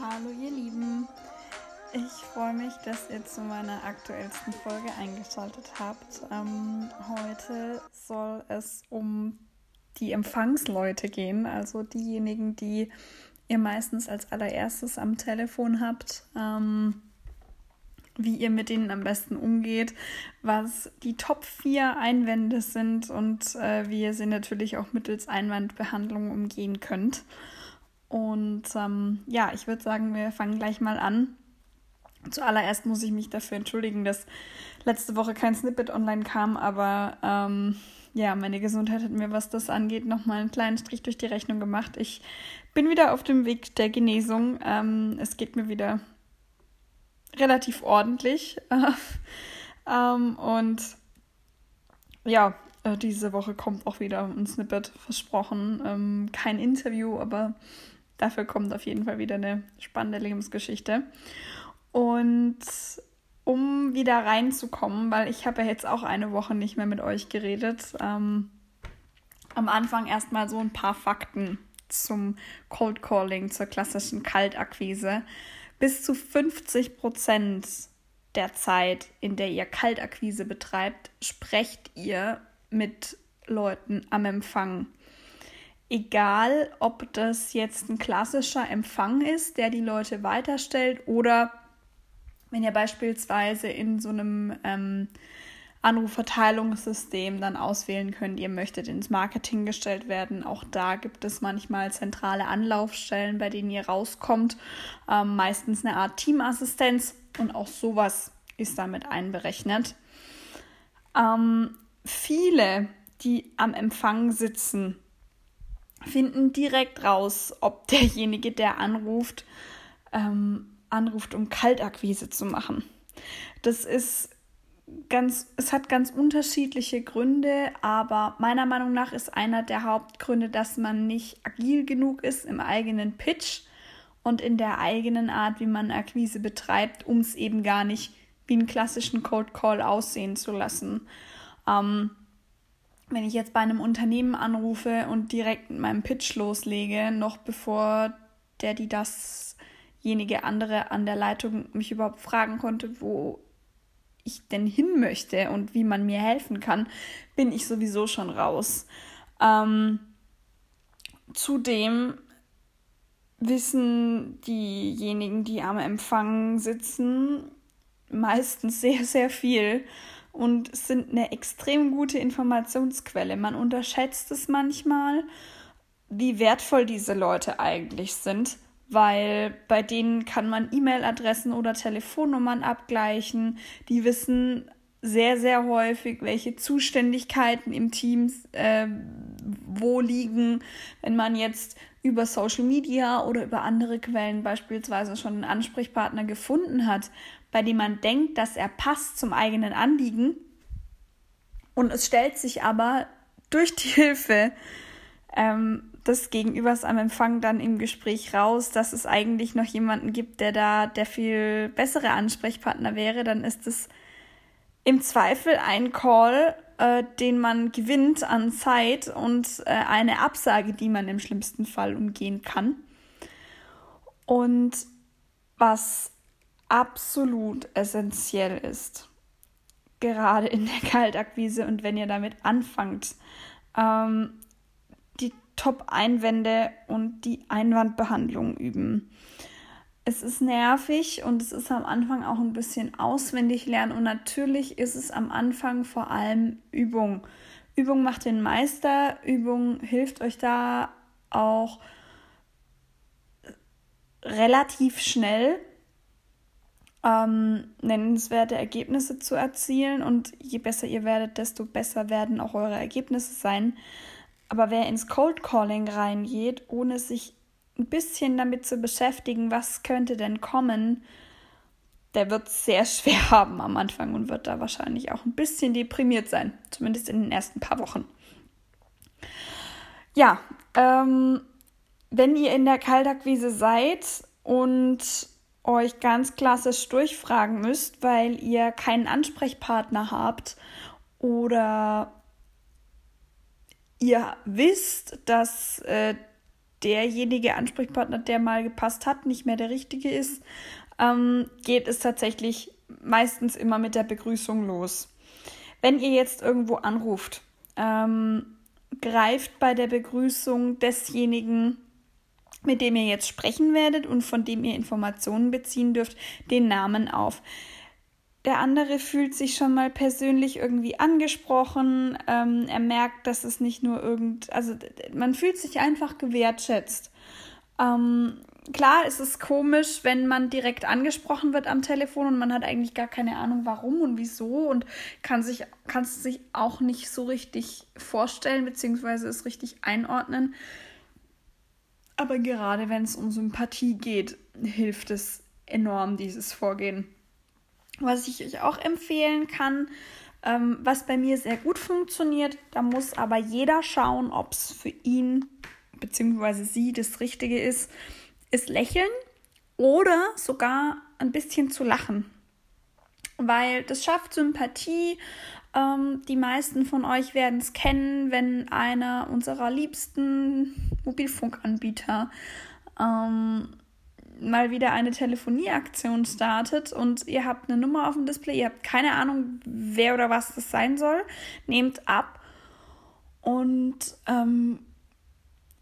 Hallo ihr Lieben. Ich freue mich, dass ihr zu meiner aktuellsten Folge eingeschaltet habt. Ähm, heute soll es um die Empfangsleute gehen, also diejenigen, die ihr meistens als allererstes am Telefon habt. Ähm, wie ihr mit denen am besten umgeht, was die Top 4 Einwände sind und äh, wie ihr sie natürlich auch mittels Einwandbehandlung umgehen könnt. Und ähm, ja, ich würde sagen, wir fangen gleich mal an. Zuallererst muss ich mich dafür entschuldigen, dass letzte Woche kein Snippet online kam, aber ähm, ja, meine Gesundheit hat mir, was das angeht, nochmal einen kleinen Strich durch die Rechnung gemacht. Ich bin wieder auf dem Weg der Genesung. Ähm, es geht mir wieder relativ ordentlich. ähm, und ja, äh, diese Woche kommt auch wieder ein Snippet versprochen. Ähm, kein Interview, aber dafür kommt auf jeden Fall wieder eine spannende Lebensgeschichte. Und um wieder reinzukommen, weil ich habe ja jetzt auch eine Woche nicht mehr mit euch geredet, ähm, am Anfang erstmal so ein paar Fakten zum Cold Calling, zur klassischen Kaltakquise. Bis zu 50 Prozent der Zeit, in der ihr Kaltakquise betreibt, sprecht ihr mit Leuten am Empfang. Egal, ob das jetzt ein klassischer Empfang ist, der die Leute weiterstellt, oder wenn ihr beispielsweise in so einem ähm, Anrufverteilungssystem dann auswählen könnt, ihr möchtet ins Marketing gestellt werden. Auch da gibt es manchmal zentrale Anlaufstellen, bei denen ihr rauskommt. Ähm, meistens eine Art Teamassistenz und auch sowas ist damit einberechnet. Ähm, viele, die am Empfang sitzen, finden direkt raus, ob derjenige, der anruft, ähm, anruft, um Kaltakquise zu machen. Das ist ganz, es hat ganz unterschiedliche Gründe, aber meiner Meinung nach ist einer der Hauptgründe, dass man nicht agil genug ist im eigenen Pitch und in der eigenen Art, wie man Akquise betreibt, um es eben gar nicht wie einen klassischen Cold Call aussehen zu lassen. Ähm, wenn ich jetzt bei einem Unternehmen anrufe und direkt mit meinem Pitch loslege, noch bevor der, die dasjenige andere an der Leitung mich überhaupt fragen konnte, wo ich denn hin möchte und wie man mir helfen kann, bin ich sowieso schon raus. Ähm, zudem wissen diejenigen, die am Empfang sitzen, meistens sehr, sehr viel und sind eine extrem gute Informationsquelle. Man unterschätzt es manchmal, wie wertvoll diese Leute eigentlich sind weil bei denen kann man E-Mail-Adressen oder Telefonnummern abgleichen. Die wissen sehr, sehr häufig, welche Zuständigkeiten im Team äh, wo liegen. Wenn man jetzt über Social Media oder über andere Quellen beispielsweise schon einen Ansprechpartner gefunden hat, bei dem man denkt, dass er passt zum eigenen Anliegen und es stellt sich aber durch die Hilfe ähm, des Gegenübers am Empfang dann im Gespräch raus, dass es eigentlich noch jemanden gibt, der da der viel bessere Ansprechpartner wäre, dann ist es im Zweifel ein Call, äh, den man gewinnt an Zeit und äh, eine Absage, die man im schlimmsten Fall umgehen kann. Und was absolut essentiell ist, gerade in der Kaltakquise und wenn ihr damit anfangt, ähm, Top-Einwände und die Einwandbehandlung üben. Es ist nervig und es ist am Anfang auch ein bisschen auswendig lernen und natürlich ist es am Anfang vor allem Übung. Übung macht den Meister, Übung hilft euch da auch relativ schnell ähm, nennenswerte Ergebnisse zu erzielen und je besser ihr werdet, desto besser werden auch eure Ergebnisse sein. Aber wer ins Cold Calling reingeht, ohne sich ein bisschen damit zu beschäftigen, was könnte denn kommen, der wird es sehr schwer haben am Anfang und wird da wahrscheinlich auch ein bisschen deprimiert sein, zumindest in den ersten paar Wochen. Ja, ähm, wenn ihr in der Kaltakquise seid und euch ganz klassisch durchfragen müsst, weil ihr keinen Ansprechpartner habt oder ihr wisst, dass äh, derjenige Ansprechpartner, der mal gepasst hat, nicht mehr der richtige ist, ähm, geht es tatsächlich meistens immer mit der Begrüßung los. Wenn ihr jetzt irgendwo anruft, ähm, greift bei der Begrüßung desjenigen, mit dem ihr jetzt sprechen werdet und von dem ihr Informationen beziehen dürft, den Namen auf. Der andere fühlt sich schon mal persönlich irgendwie angesprochen. Ähm, er merkt, dass es nicht nur irgend, also man fühlt sich einfach gewertschätzt. Ähm, klar ist es komisch, wenn man direkt angesprochen wird am Telefon und man hat eigentlich gar keine Ahnung, warum und wieso und kann sich es sich auch nicht so richtig vorstellen beziehungsweise es richtig einordnen. Aber gerade wenn es um Sympathie geht, hilft es enorm dieses Vorgehen. Was ich euch auch empfehlen kann, ähm, was bei mir sehr gut funktioniert, da muss aber jeder schauen, ob es für ihn bzw. sie das Richtige ist ist lächeln oder sogar ein bisschen zu lachen. Weil das schafft Sympathie. Ähm, die meisten von euch werden es kennen, wenn einer unserer liebsten Mobilfunkanbieter ähm, mal wieder eine Telefonieaktion startet und ihr habt eine Nummer auf dem Display, ihr habt keine Ahnung, wer oder was das sein soll, nehmt ab und ähm,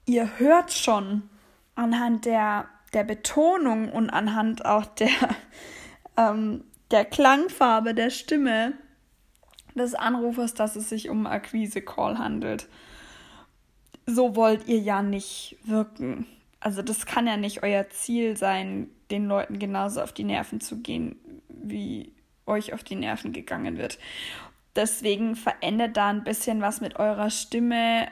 ihr hört schon, anhand der, der Betonung und anhand auch der, ähm, der Klangfarbe der Stimme des Anrufers, dass es sich um Akquise-Call handelt. So wollt ihr ja nicht wirken. Also das kann ja nicht euer Ziel sein, den Leuten genauso auf die Nerven zu gehen, wie euch auf die Nerven gegangen wird. Deswegen verändert da ein bisschen was mit eurer Stimme,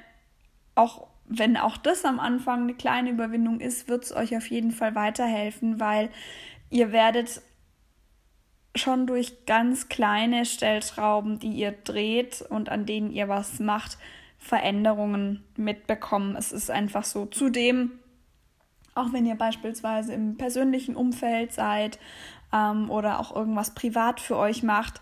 auch wenn auch das am Anfang eine kleine Überwindung ist, wird es euch auf jeden Fall weiterhelfen, weil ihr werdet schon durch ganz kleine Stellschrauben, die ihr dreht und an denen ihr was macht, Veränderungen mitbekommen. Es ist einfach so. Zudem, auch wenn ihr beispielsweise im persönlichen Umfeld seid ähm, oder auch irgendwas privat für euch macht,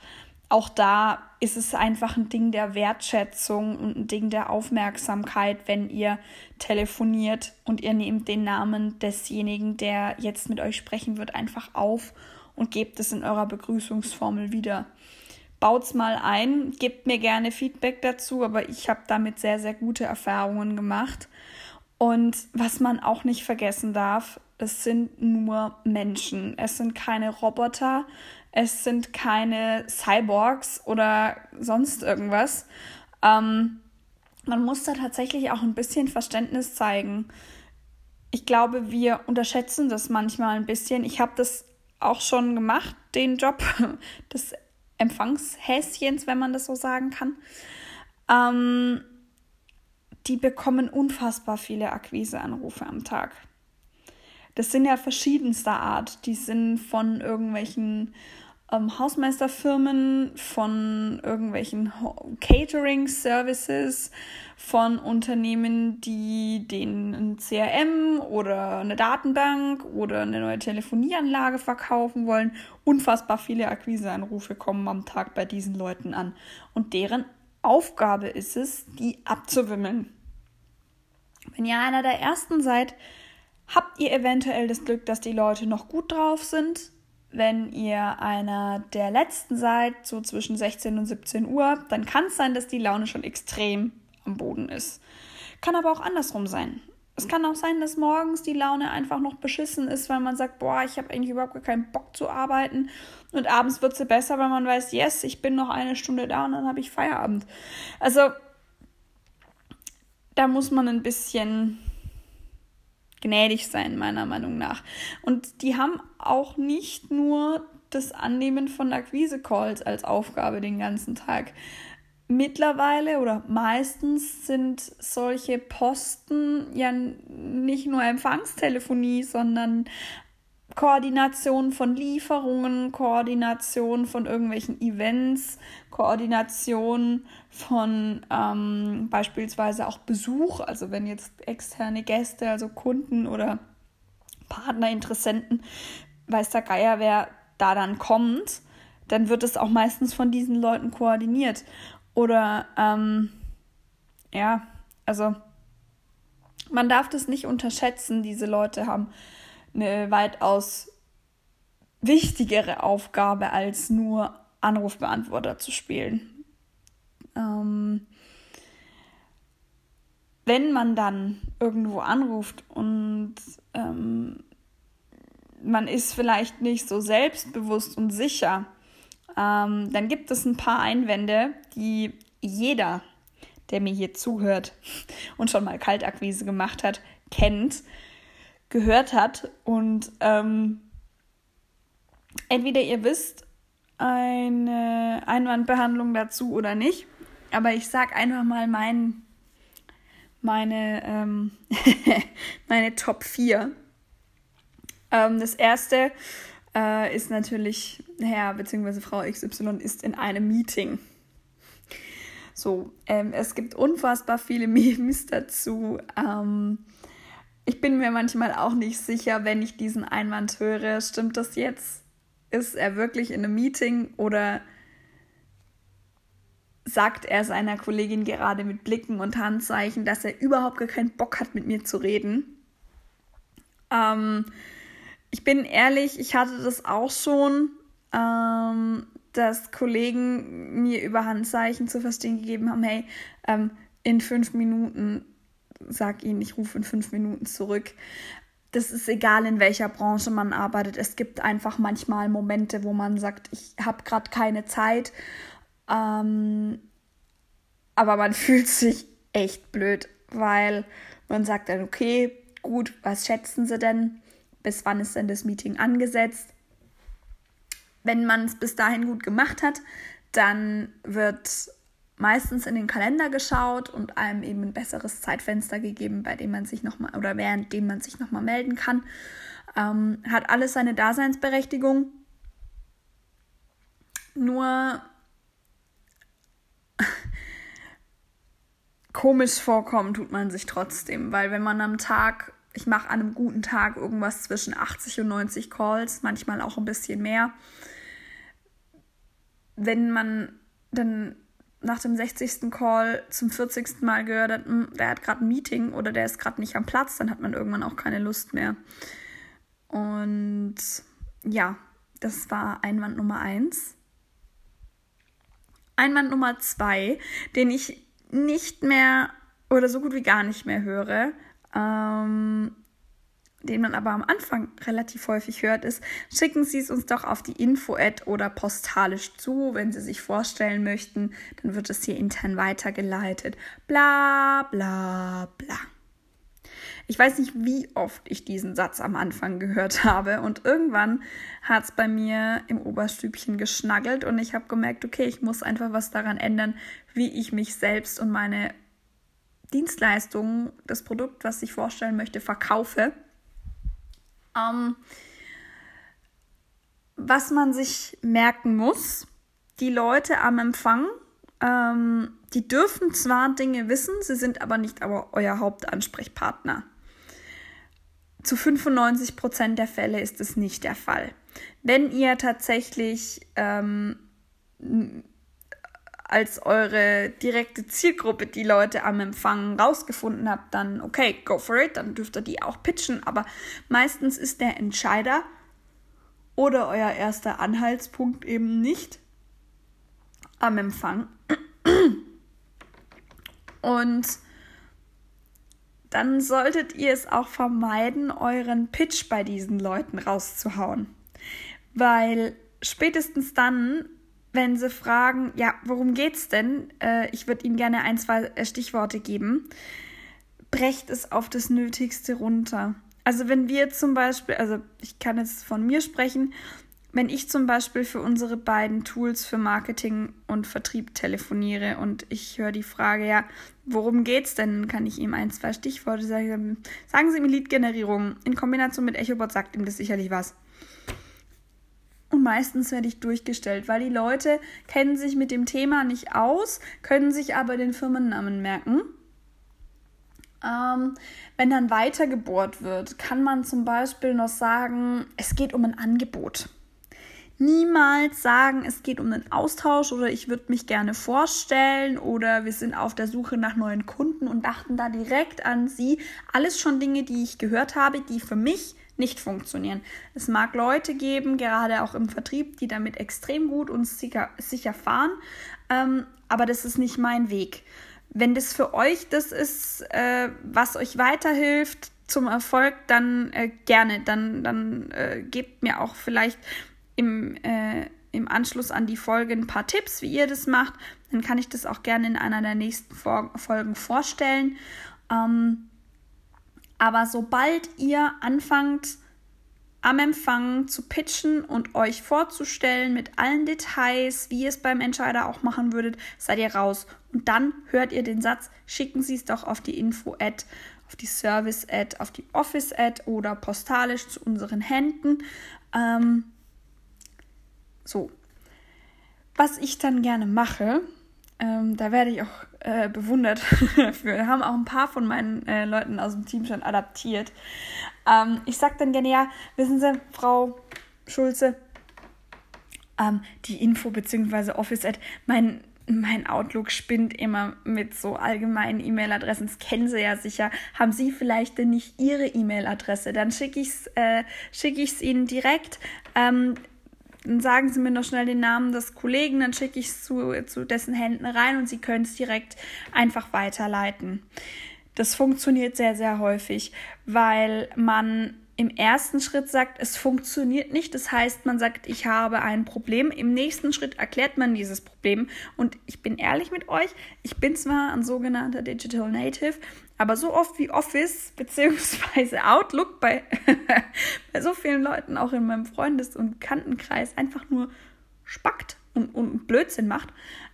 auch da ist es einfach ein Ding der Wertschätzung und ein Ding der Aufmerksamkeit, wenn ihr telefoniert und ihr nehmt den Namen desjenigen, der jetzt mit euch sprechen wird, einfach auf und gebt es in eurer Begrüßungsformel wieder. Baut's mal ein, gebt mir gerne Feedback dazu, aber ich habe damit sehr, sehr gute Erfahrungen gemacht. Und was man auch nicht vergessen darf, es sind nur Menschen. Es sind keine Roboter, es sind keine Cyborgs oder sonst irgendwas. Ähm, man muss da tatsächlich auch ein bisschen Verständnis zeigen. Ich glaube, wir unterschätzen das manchmal ein bisschen. Ich habe das auch schon gemacht, den Job des Empfangshäschens, wenn man das so sagen kann. Ähm, die bekommen unfassbar viele Akquiseanrufe am Tag. Das sind ja verschiedenster Art. Die sind von irgendwelchen ähm, Hausmeisterfirmen, von irgendwelchen Catering-Services, von Unternehmen, die den CRM oder eine Datenbank oder eine neue Telefonieanlage verkaufen wollen. Unfassbar viele Akquiseanrufe kommen am Tag bei diesen Leuten an. Und deren Aufgabe ist es, die abzuwimmeln. Wenn ihr einer der ersten seid, habt ihr eventuell das Glück, dass die Leute noch gut drauf sind. Wenn ihr einer der letzten seid, so zwischen 16 und 17 Uhr, dann kann es sein, dass die Laune schon extrem am Boden ist. Kann aber auch andersrum sein. Es kann auch sein, dass morgens die Laune einfach noch beschissen ist, weil man sagt, boah, ich habe eigentlich überhaupt keinen Bock zu arbeiten. Und abends wird sie besser, weil man weiß, yes, ich bin noch eine Stunde da und dann habe ich Feierabend. Also da muss man ein bisschen gnädig sein, meiner Meinung nach. Und die haben auch nicht nur das Annehmen von Akquise-Calls als Aufgabe den ganzen Tag. Mittlerweile oder meistens sind solche Posten ja nicht nur Empfangstelefonie, sondern Koordination von Lieferungen, Koordination von irgendwelchen Events, Koordination von ähm, beispielsweise auch Besuch, also wenn jetzt externe Gäste, also Kunden oder Partner, Interessenten, weiß der Geier, wer da dann kommt, dann wird es auch meistens von diesen Leuten koordiniert. Oder ähm, ja, also Man darf das nicht unterschätzen. Diese Leute haben eine weitaus wichtigere Aufgabe, als nur Anrufbeantworter zu spielen. Ähm, wenn man dann irgendwo anruft und ähm, man ist vielleicht nicht so selbstbewusst und sicher, ähm, dann gibt es ein paar Einwände, die jeder, der mir hier zuhört und schon mal Kaltakquise gemacht hat, kennt, gehört hat. Und ähm, entweder ihr wisst eine Einwandbehandlung dazu oder nicht, aber ich sage einfach mal mein, meine, ähm, meine Top 4 ähm, das erste äh, ist natürlich, Herr bzw. Frau XY ist in einem Meeting. So, ähm, es gibt unfassbar viele Memes dazu. Ähm, ich bin mir manchmal auch nicht sicher, wenn ich diesen Einwand höre, stimmt das jetzt? Ist er wirklich in einem Meeting oder sagt er seiner Kollegin gerade mit Blicken und Handzeichen, dass er überhaupt gar keinen Bock hat, mit mir zu reden? Ähm, ich bin ehrlich, ich hatte das auch schon, ähm, dass Kollegen mir über Handzeichen zu verstehen gegeben haben, hey, ähm, in fünf Minuten, sag ihnen, ich rufe in fünf Minuten zurück. Das ist egal, in welcher Branche man arbeitet. Es gibt einfach manchmal Momente, wo man sagt, ich habe gerade keine Zeit. Ähm, aber man fühlt sich echt blöd, weil man sagt dann, okay, gut, was schätzen Sie denn? bis wann ist denn das Meeting angesetzt. Wenn man es bis dahin gut gemacht hat, dann wird meistens in den Kalender geschaut und einem eben ein besseres Zeitfenster gegeben, bei dem man sich nochmal oder während dem man sich nochmal melden kann. Ähm, hat alles seine Daseinsberechtigung. Nur komisch vorkommen tut man sich trotzdem, weil wenn man am Tag ich mache an einem guten Tag irgendwas zwischen 80 und 90 Calls, manchmal auch ein bisschen mehr. Wenn man dann nach dem 60. Call zum 40. Mal gehört hat, hm, der hat gerade ein Meeting oder der ist gerade nicht am Platz, dann hat man irgendwann auch keine Lust mehr. Und ja, das war Einwand Nummer eins. Einwand Nummer zwei, den ich nicht mehr oder so gut wie gar nicht mehr höre, ähm, den man aber am Anfang relativ häufig hört, ist, schicken Sie es uns doch auf die Info-Ad oder postalisch zu, wenn Sie sich vorstellen möchten, dann wird es hier intern weitergeleitet. Bla bla bla. Ich weiß nicht, wie oft ich diesen Satz am Anfang gehört habe und irgendwann hat es bei mir im Oberstübchen geschnaggelt und ich habe gemerkt, okay, ich muss einfach was daran ändern, wie ich mich selbst und meine Dienstleistung, das Produkt, was ich vorstellen möchte, verkaufe. Ähm, was man sich merken muss, die Leute am Empfang, ähm, die dürfen zwar Dinge wissen, sie sind aber nicht aber euer Hauptansprechpartner. Zu 95 Prozent der Fälle ist es nicht der Fall. Wenn ihr tatsächlich ähm, als eure direkte Zielgruppe die Leute am Empfang rausgefunden habt, dann okay, go for it, dann dürft ihr die auch pitchen. Aber meistens ist der Entscheider oder euer erster Anhaltspunkt eben nicht am Empfang. Und dann solltet ihr es auch vermeiden, euren Pitch bei diesen Leuten rauszuhauen. Weil spätestens dann, wenn sie fragen, ja, worum geht's denn? Äh, ich würde Ihnen gerne ein, zwei äh, Stichworte geben. Brecht es auf das Nötigste runter. Also wenn wir zum Beispiel, also ich kann jetzt von mir sprechen, wenn ich zum Beispiel für unsere beiden Tools für Marketing und Vertrieb telefoniere und ich höre die Frage, ja, worum geht's denn? Kann ich ihm ein, zwei Stichworte sagen? Sagen Sie mir Lead-Generierung in Kombination mit EchoBot sagt ihm das sicherlich was. Und meistens werde ich durchgestellt, weil die Leute kennen sich mit dem Thema nicht aus, können sich aber den Firmennamen merken. Ähm, wenn dann weiter gebohrt wird, kann man zum Beispiel noch sagen, es geht um ein Angebot. niemals sagen, es geht um einen Austausch oder ich würde mich gerne vorstellen oder wir sind auf der Suche nach neuen Kunden und dachten da direkt an sie. Alles schon Dinge, die ich gehört habe, die für mich nicht funktionieren. Es mag Leute geben, gerade auch im Vertrieb, die damit extrem gut und sicher, sicher fahren, ähm, aber das ist nicht mein Weg. Wenn das für euch das ist, äh, was euch weiterhilft zum Erfolg, dann äh, gerne. Dann, dann äh, gebt mir auch vielleicht im, äh, im Anschluss an die Folge ein paar Tipps, wie ihr das macht. Dann kann ich das auch gerne in einer der nächsten Folgen vorstellen. Ähm, aber sobald ihr anfangt, am Empfang zu pitchen und euch vorzustellen mit allen Details, wie ihr es beim Entscheider auch machen würdet, seid ihr raus. Und dann hört ihr den Satz, schicken Sie es doch auf die Info-Ad, auf die Service-Ad, auf die Office-Ad oder postalisch zu unseren Händen. Ähm, so. Was ich dann gerne mache, ähm, da werde ich auch äh, bewundert für. Haben auch ein paar von meinen äh, Leuten aus dem Team schon adaptiert. Ähm, ich sage dann gerne, ja, wissen Sie, Frau Schulze, ähm, die Info bzw. Office-Ad, mein, mein Outlook spinnt immer mit so allgemeinen E-Mail-Adressen. Das kennen Sie ja sicher. Haben Sie vielleicht denn nicht Ihre E-Mail-Adresse? Dann schicke ich es äh, schick Ihnen direkt. Ähm, dann sagen Sie mir noch schnell den Namen des Kollegen, dann schicke ich es zu, zu dessen Händen rein und Sie können es direkt einfach weiterleiten. Das funktioniert sehr, sehr häufig, weil man im ersten Schritt sagt, es funktioniert nicht. Das heißt, man sagt, ich habe ein Problem. Im nächsten Schritt erklärt man dieses Problem. Und ich bin ehrlich mit euch, ich bin zwar ein sogenannter Digital Native, aber so oft wie Office bzw. Outlook bei, bei so vielen Leuten, auch in meinem Freundes- und Bekanntenkreis, einfach nur spackt und, und Blödsinn macht,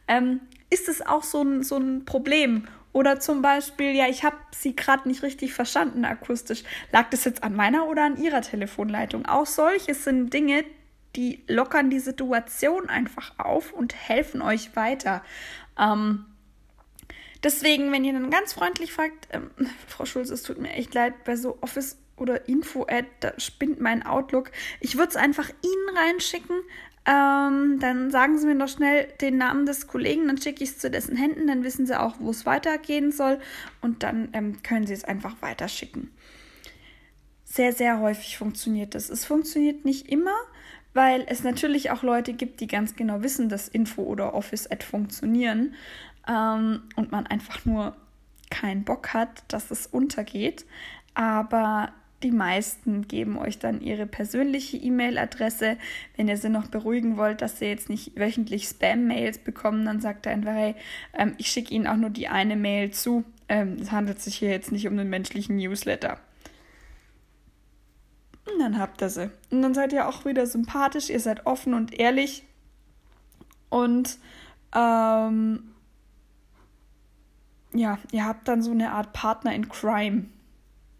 ähm, ist es auch so ein, so ein Problem. Oder zum Beispiel, ja, ich habe sie gerade nicht richtig verstanden akustisch. Lag das jetzt an meiner oder an ihrer Telefonleitung? Auch solches sind Dinge, die lockern die Situation einfach auf und helfen euch weiter. Ähm, Deswegen, wenn ihr dann ganz freundlich fragt, ähm, Frau Schulz, es tut mir echt leid, bei so Office oder Info-Ad, da spinnt mein Outlook. Ich würde es einfach Ihnen reinschicken. Ähm, dann sagen Sie mir noch schnell den Namen des Kollegen, dann schicke ich es zu dessen Händen, dann wissen Sie auch, wo es weitergehen soll und dann ähm, können Sie es einfach weiterschicken. Sehr, sehr häufig funktioniert das. Es funktioniert nicht immer, weil es natürlich auch Leute gibt, die ganz genau wissen, dass Info oder Office-Ad funktionieren ähm, und man einfach nur keinen Bock hat, dass es untergeht. Aber die meisten geben euch dann ihre persönliche E-Mail-Adresse. Wenn ihr sie noch beruhigen wollt, dass sie jetzt nicht wöchentlich Spam-Mails bekommen, dann sagt er einfach, hey, ähm, ich schicke Ihnen auch nur die eine Mail zu. Ähm, es handelt sich hier jetzt nicht um einen menschlichen Newsletter. Und dann habt ihr sie. Und dann seid ihr auch wieder sympathisch, ihr seid offen und ehrlich. Und ähm, ja, ihr habt dann so eine Art Partner in Crime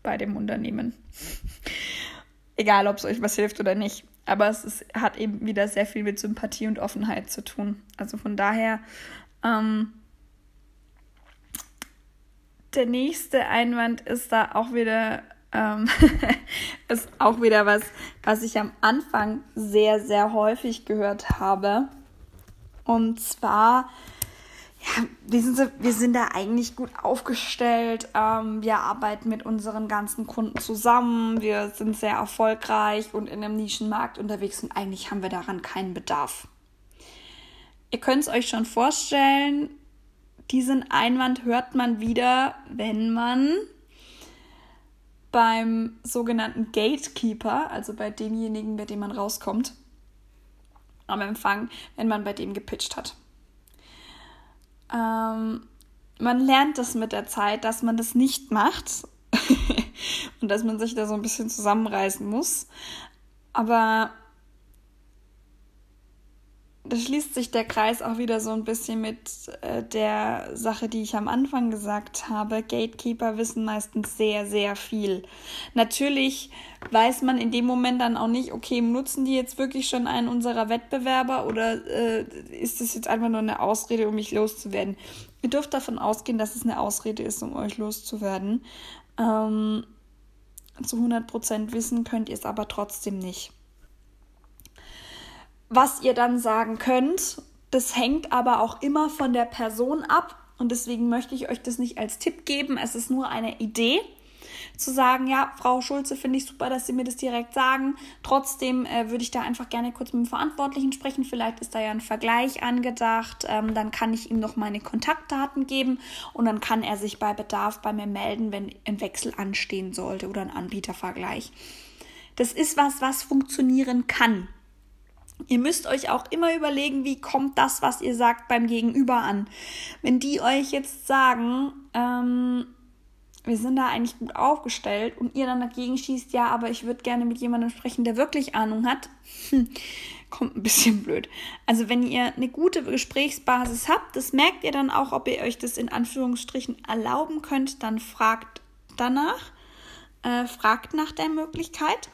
bei dem Unternehmen. Egal, ob es euch was hilft oder nicht. Aber es ist, hat eben wieder sehr viel mit Sympathie und Offenheit zu tun. Also von daher, ähm, der nächste Einwand ist da auch wieder, ähm, ist auch wieder was, was ich am Anfang sehr, sehr häufig gehört habe. Und zwar, wissen Sie, wir sind da eigentlich gut aufgestellt. Ähm, wir arbeiten mit unseren ganzen Kunden zusammen. Wir sind sehr erfolgreich und in einem Nischenmarkt unterwegs und eigentlich haben wir daran keinen Bedarf. Ihr könnt es euch schon vorstellen, diesen Einwand hört man wieder, wenn man beim sogenannten Gatekeeper, also bei demjenigen, bei dem man rauskommt, am Empfang, wenn man bei dem gepitcht hat. Ähm, man lernt das mit der Zeit, dass man das nicht macht und dass man sich da so ein bisschen zusammenreißen muss. Aber da schließt sich der Kreis auch wieder so ein bisschen mit äh, der Sache, die ich am Anfang gesagt habe. Gatekeeper wissen meistens sehr, sehr viel. Natürlich weiß man in dem Moment dann auch nicht, okay, nutzen die jetzt wirklich schon einen unserer Wettbewerber oder äh, ist das jetzt einfach nur eine Ausrede, um mich loszuwerden? Ihr dürft davon ausgehen, dass es eine Ausrede ist, um euch loszuwerden. Ähm, zu 100% wissen könnt ihr es aber trotzdem nicht. Was ihr dann sagen könnt, das hängt aber auch immer von der Person ab. Und deswegen möchte ich euch das nicht als Tipp geben. Es ist nur eine Idee zu sagen, ja, Frau Schulze, finde ich super, dass Sie mir das direkt sagen. Trotzdem äh, würde ich da einfach gerne kurz mit dem Verantwortlichen sprechen. Vielleicht ist da ja ein Vergleich angedacht. Ähm, dann kann ich ihm noch meine Kontaktdaten geben und dann kann er sich bei Bedarf bei mir melden, wenn ein Wechsel anstehen sollte oder ein Anbietervergleich. Das ist was, was funktionieren kann. Ihr müsst euch auch immer überlegen, wie kommt das, was ihr sagt, beim Gegenüber an. Wenn die euch jetzt sagen, ähm, wir sind da eigentlich gut aufgestellt und ihr dann dagegen schießt, ja, aber ich würde gerne mit jemandem sprechen, der wirklich Ahnung hat, hm, kommt ein bisschen blöd. Also wenn ihr eine gute Gesprächsbasis habt, das merkt ihr dann auch, ob ihr euch das in Anführungsstrichen erlauben könnt, dann fragt danach, äh, fragt nach der Möglichkeit.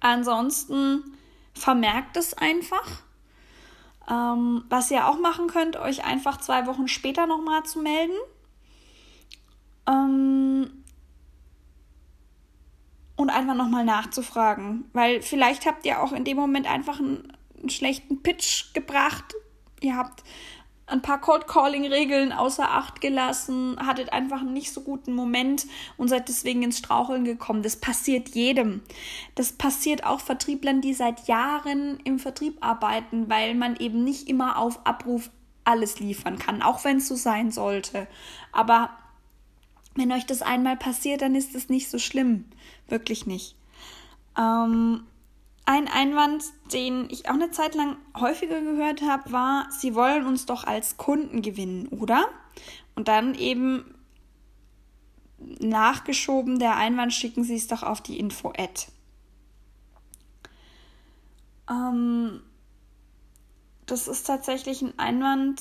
Ansonsten vermerkt es einfach. Ähm, was ihr auch machen könnt, euch einfach zwei Wochen später nochmal zu melden ähm, und einfach nochmal nachzufragen. Weil vielleicht habt ihr auch in dem Moment einfach einen, einen schlechten Pitch gebracht. Ihr habt ein paar Cold Calling Regeln außer Acht gelassen, hattet einfach einen nicht so guten Moment und seid deswegen ins Straucheln gekommen. Das passiert jedem. Das passiert auch Vertrieblern, die seit Jahren im Vertrieb arbeiten, weil man eben nicht immer auf Abruf alles liefern kann, auch wenn es so sein sollte. Aber wenn euch das einmal passiert, dann ist es nicht so schlimm. Wirklich nicht. Ähm, ein Einwand, den ich auch eine Zeit lang häufiger gehört habe, war, sie wollen uns doch als Kunden gewinnen, oder? Und dann eben nachgeschoben der Einwand, schicken Sie es doch auf die Info-Ad. Ähm, das ist tatsächlich ein Einwand,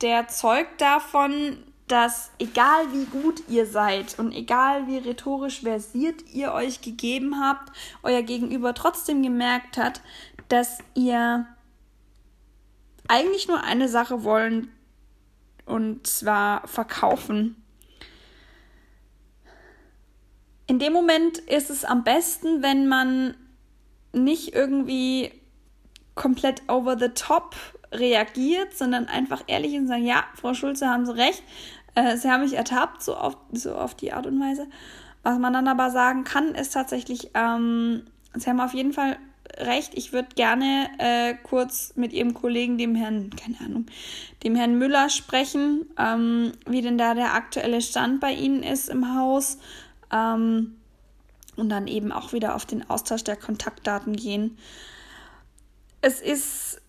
der zeugt davon, dass egal wie gut ihr seid und egal wie rhetorisch versiert ihr euch gegeben habt, euer Gegenüber trotzdem gemerkt hat, dass ihr eigentlich nur eine Sache wollen und zwar verkaufen. In dem Moment ist es am besten, wenn man nicht irgendwie komplett over the top reagiert, sondern einfach ehrlich und sagt, ja, Frau Schulze, haben Sie recht, äh, sie haben mich ertappt, so auf, so auf die Art und Weise. Was man dann aber sagen kann, ist tatsächlich, ähm, sie haben auf jeden Fall recht. Ich würde gerne äh, kurz mit Ihrem Kollegen, dem Herrn, keine Ahnung, dem Herrn Müller sprechen, ähm, wie denn da der aktuelle Stand bei Ihnen ist im Haus. Ähm, und dann eben auch wieder auf den Austausch der Kontaktdaten gehen. Es ist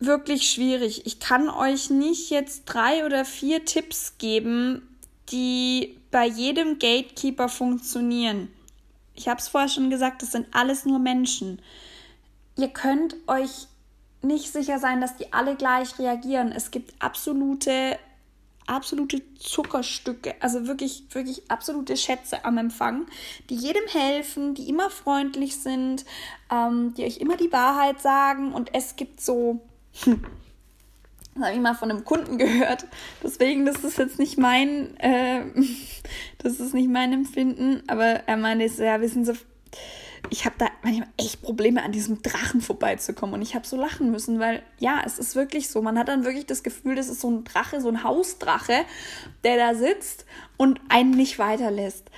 wirklich schwierig. Ich kann euch nicht jetzt drei oder vier Tipps geben, die bei jedem Gatekeeper funktionieren. Ich habe es vorher schon gesagt, das sind alles nur Menschen. Ihr könnt euch nicht sicher sein, dass die alle gleich reagieren. Es gibt absolute, absolute Zuckerstücke, also wirklich, wirklich absolute Schätze am Empfang, die jedem helfen, die immer freundlich sind, ähm, die euch immer die Wahrheit sagen. Und es gibt so das habe ich mal von einem Kunden gehört. Deswegen, das ist jetzt nicht mein, äh, das ist nicht mein Empfinden. Aber er meinte ja, wissen Sie, ich habe da manchmal echt Probleme, an diesem Drachen vorbeizukommen. Und ich habe so lachen müssen, weil ja, es ist wirklich so. Man hat dann wirklich das Gefühl, das ist so ein Drache, so ein Hausdrache, der da sitzt und einen nicht weiterlässt.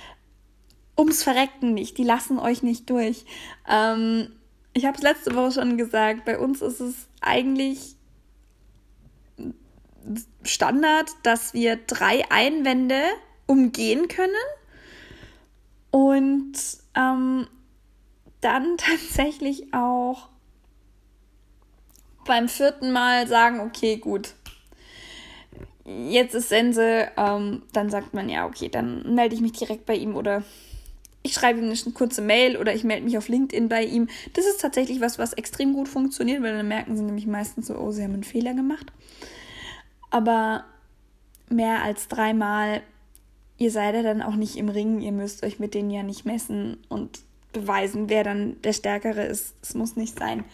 Ums Verrecken nicht. Die lassen euch nicht durch. Ähm, ich habe es letzte Woche schon gesagt, bei uns ist es eigentlich Standard, dass wir drei Einwände umgehen können und ähm, dann tatsächlich auch beim vierten Mal sagen, okay, gut, jetzt ist Sense, ähm, dann sagt man ja, okay, dann melde ich mich direkt bei ihm oder ich schreibe ihm eine kurze Mail oder ich melde mich auf LinkedIn bei ihm. Das ist tatsächlich was, was extrem gut funktioniert, weil dann merken sie nämlich meistens so, oh, sie haben einen Fehler gemacht. Aber mehr als dreimal, ihr seid ja dann auch nicht im Ring, ihr müsst euch mit denen ja nicht messen und beweisen, wer dann der Stärkere ist. Es muss nicht sein.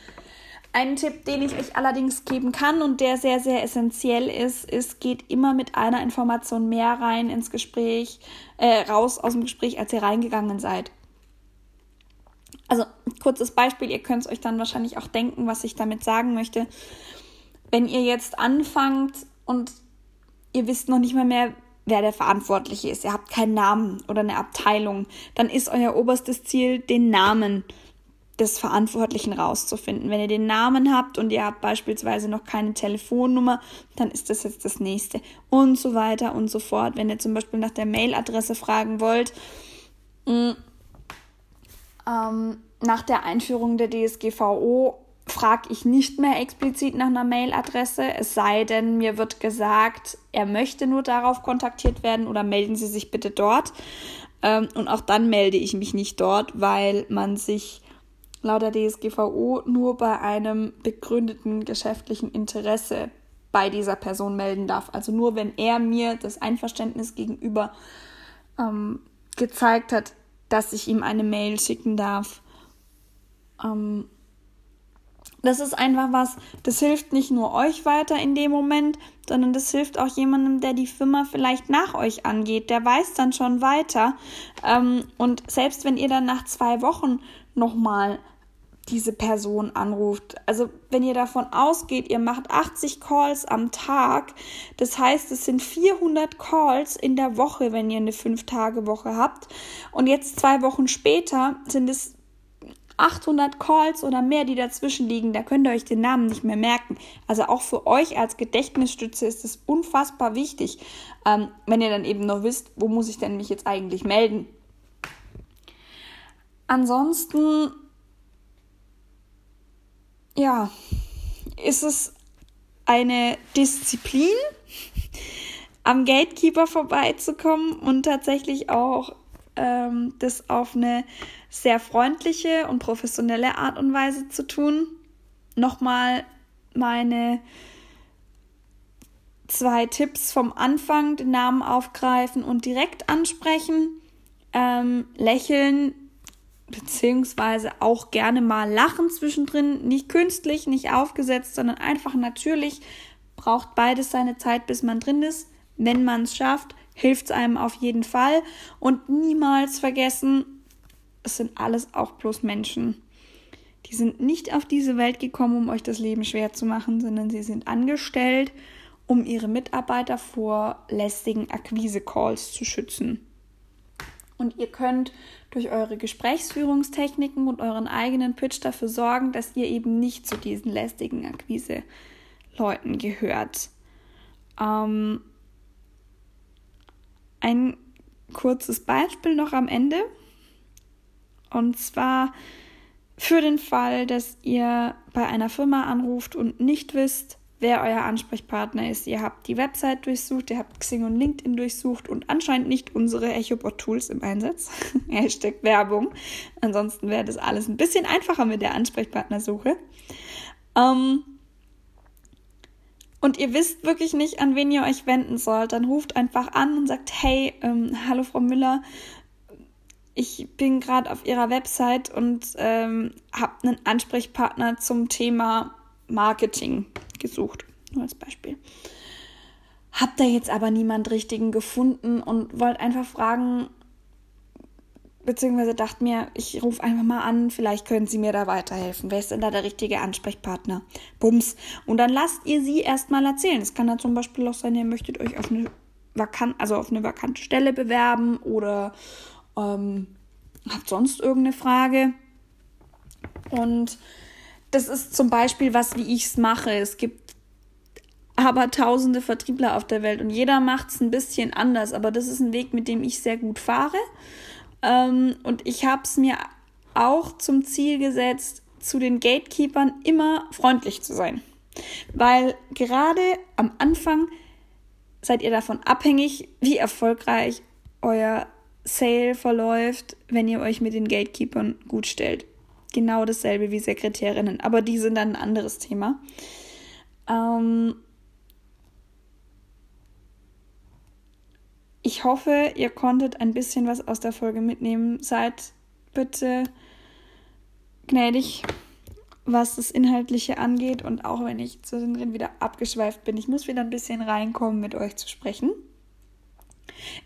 Ein Tipp, den ich euch allerdings geben kann und der sehr, sehr essentiell ist, ist, geht immer mit einer Information mehr rein ins Gespräch, äh, raus aus dem Gespräch, als ihr reingegangen seid. Also kurzes Beispiel, ihr könnt es euch dann wahrscheinlich auch denken, was ich damit sagen möchte. Wenn ihr jetzt anfangt und ihr wisst noch nicht mal mehr, wer der Verantwortliche ist, ihr habt keinen Namen oder eine Abteilung, dann ist euer oberstes Ziel, den Namen des Verantwortlichen rauszufinden. Wenn ihr den Namen habt und ihr habt beispielsweise noch keine Telefonnummer, dann ist das jetzt das nächste und so weiter und so fort. Wenn ihr zum Beispiel nach der Mailadresse fragen wollt, mh, mm, ähm, nach der Einführung der DSGVO frage ich nicht mehr explizit nach einer Mailadresse, es sei denn, mir wird gesagt, er möchte nur darauf kontaktiert werden oder melden Sie sich bitte dort. Ähm, und auch dann melde ich mich nicht dort, weil man sich laut der DSGVO nur bei einem begründeten geschäftlichen Interesse bei dieser Person melden darf. Also nur wenn er mir das Einverständnis gegenüber ähm, gezeigt hat, dass ich ihm eine Mail schicken darf. Ähm, das ist einfach was, das hilft nicht nur euch weiter in dem Moment, sondern das hilft auch jemandem, der die Firma vielleicht nach euch angeht. Der weiß dann schon weiter. Ähm, und selbst wenn ihr dann nach zwei Wochen nochmal diese Person anruft. Also wenn ihr davon ausgeht, ihr macht 80 Calls am Tag, das heißt, es sind 400 Calls in der Woche, wenn ihr eine 5-Tage-Woche habt. Und jetzt zwei Wochen später sind es 800 Calls oder mehr, die dazwischen liegen. Da könnt ihr euch den Namen nicht mehr merken. Also auch für euch als Gedächtnisstütze ist es unfassbar wichtig, ähm, wenn ihr dann eben noch wisst, wo muss ich denn mich jetzt eigentlich melden. Ansonsten ja, ist es eine Disziplin, am Gatekeeper vorbeizukommen und tatsächlich auch ähm, das auf eine sehr freundliche und professionelle Art und Weise zu tun. Nochmal meine zwei Tipps vom Anfang, den Namen aufgreifen und direkt ansprechen. Ähm, lächeln beziehungsweise auch gerne mal lachen zwischendrin, nicht künstlich, nicht aufgesetzt, sondern einfach natürlich. Braucht beides seine Zeit, bis man drin ist. Wenn man es schafft, hilft es einem auf jeden Fall. Und niemals vergessen, es sind alles auch bloß Menschen. Die sind nicht auf diese Welt gekommen, um euch das Leben schwer zu machen, sondern sie sind angestellt, um ihre Mitarbeiter vor lästigen Akquise-Calls zu schützen. Und ihr könnt durch eure Gesprächsführungstechniken und euren eigenen Pitch dafür sorgen, dass ihr eben nicht zu diesen lästigen Akquise-Leuten gehört. Ähm, ein kurzes Beispiel noch am Ende. Und zwar für den Fall, dass ihr bei einer Firma anruft und nicht wisst, wer euer Ansprechpartner ist. Ihr habt die Website durchsucht, ihr habt Xing und LinkedIn durchsucht und anscheinend nicht unsere EchoBot-Tools im Einsatz. Hashtag Werbung. Ansonsten wäre das alles ein bisschen einfacher mit der Ansprechpartnersuche. Ähm, und ihr wisst wirklich nicht, an wen ihr euch wenden sollt, dann ruft einfach an und sagt, hey, ähm, hallo Frau Müller, ich bin gerade auf Ihrer Website und ähm, habe einen Ansprechpartner zum Thema Marketing gesucht, nur als Beispiel. Habt da jetzt aber niemand richtigen gefunden und wollt einfach fragen, beziehungsweise dachte mir, ich rufe einfach mal an, vielleicht können Sie mir da weiterhelfen. Wer ist denn da der richtige Ansprechpartner? Bums. Und dann lasst ihr sie erstmal erzählen. Es kann dann zum Beispiel auch sein, ihr möchtet euch auf eine vakant, also auf eine vakante Stelle bewerben oder ähm, habt sonst irgendeine Frage. Und das ist zum Beispiel was, wie ich es mache. Es gibt aber tausende Vertriebler auf der Welt und jeder macht es ein bisschen anders. Aber das ist ein Weg, mit dem ich sehr gut fahre. Ähm, und ich habe es mir auch zum Ziel gesetzt, zu den Gatekeepern immer freundlich zu sein. Weil gerade am Anfang seid ihr davon abhängig, wie erfolgreich euer Sale verläuft, wenn ihr euch mit den Gatekeepern gut stellt genau dasselbe wie Sekretärinnen, aber die sind dann ein anderes Thema. Ähm ich hoffe, ihr konntet ein bisschen was aus der Folge mitnehmen. Seid bitte gnädig, was das Inhaltliche angeht. Und auch wenn ich zwischendrin wieder abgeschweift bin, ich muss wieder ein bisschen reinkommen, mit euch zu sprechen.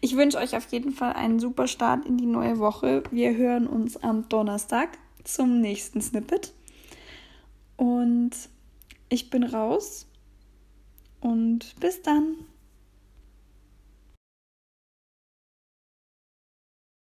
Ich wünsche euch auf jeden Fall einen super Start in die neue Woche. Wir hören uns am Donnerstag zum nächsten Snippet. Und ich bin raus und bis dann.